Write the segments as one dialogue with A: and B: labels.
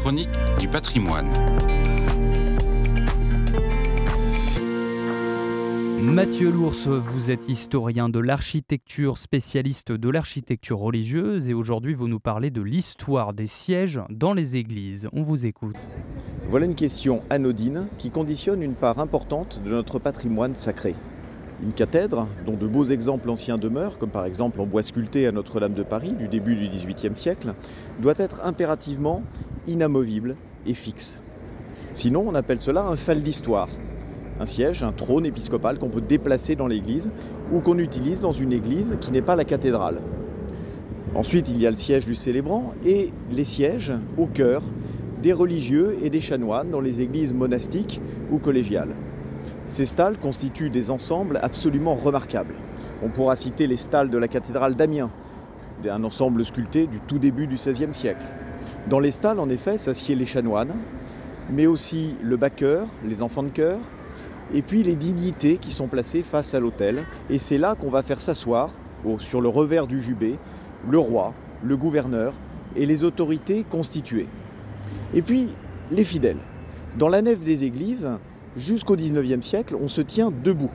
A: chronique du patrimoine.
B: Mathieu Lours, vous êtes historien de l'architecture, spécialiste de l'architecture religieuse et aujourd'hui vous nous parlez de l'histoire des sièges dans les églises. On vous écoute.
C: Voilà une question anodine qui conditionne une part importante de notre patrimoine sacré. Une cathèdre, dont de beaux exemples anciens demeurent, comme par exemple en bois sculpté à Notre-Dame de Paris du début du XVIIIe siècle, doit être impérativement inamovible et fixe. Sinon, on appelle cela un phal d'histoire, un siège, un trône épiscopal qu'on peut déplacer dans l'église ou qu'on utilise dans une église qui n'est pas la cathédrale. Ensuite, il y a le siège du célébrant et les sièges au cœur des religieux et des chanoines dans les églises monastiques ou collégiales. Ces stalles constituent des ensembles absolument remarquables. On pourra citer les stalles de la cathédrale d'Amiens, un ensemble sculpté du tout début du XVIe siècle. Dans les stalles, en effet, s'assied les chanoines, mais aussi le baqueur, les enfants de chœur, et puis les dignités qui sont placées face à l'autel. Et c'est là qu'on va faire s'asseoir, sur le revers du jubé, le roi, le gouverneur et les autorités constituées. Et puis les fidèles. Dans la nef des églises, jusqu'au XIXe siècle, on se tient debout.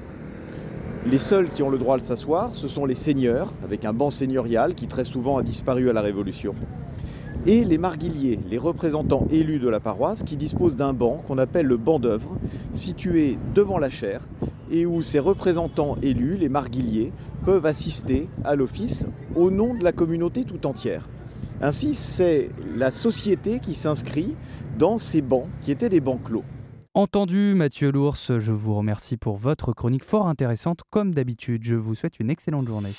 C: Les seuls qui ont le droit de s'asseoir, ce sont les seigneurs, avec un banc seigneurial qui très souvent a disparu à la Révolution, et les marguilliers, les représentants élus de la paroisse, qui disposent d'un banc qu'on appelle le banc d'œuvre, situé devant la chaire, et où ces représentants élus, les marguilliers, peuvent assister à l'office au nom de la communauté tout entière. Ainsi, c'est la société qui s'inscrit dans ces bancs, qui étaient des bancs clos.
B: Entendu, Mathieu Lours, je vous remercie pour votre chronique fort intéressante comme d'habitude. Je vous souhaite une excellente journée.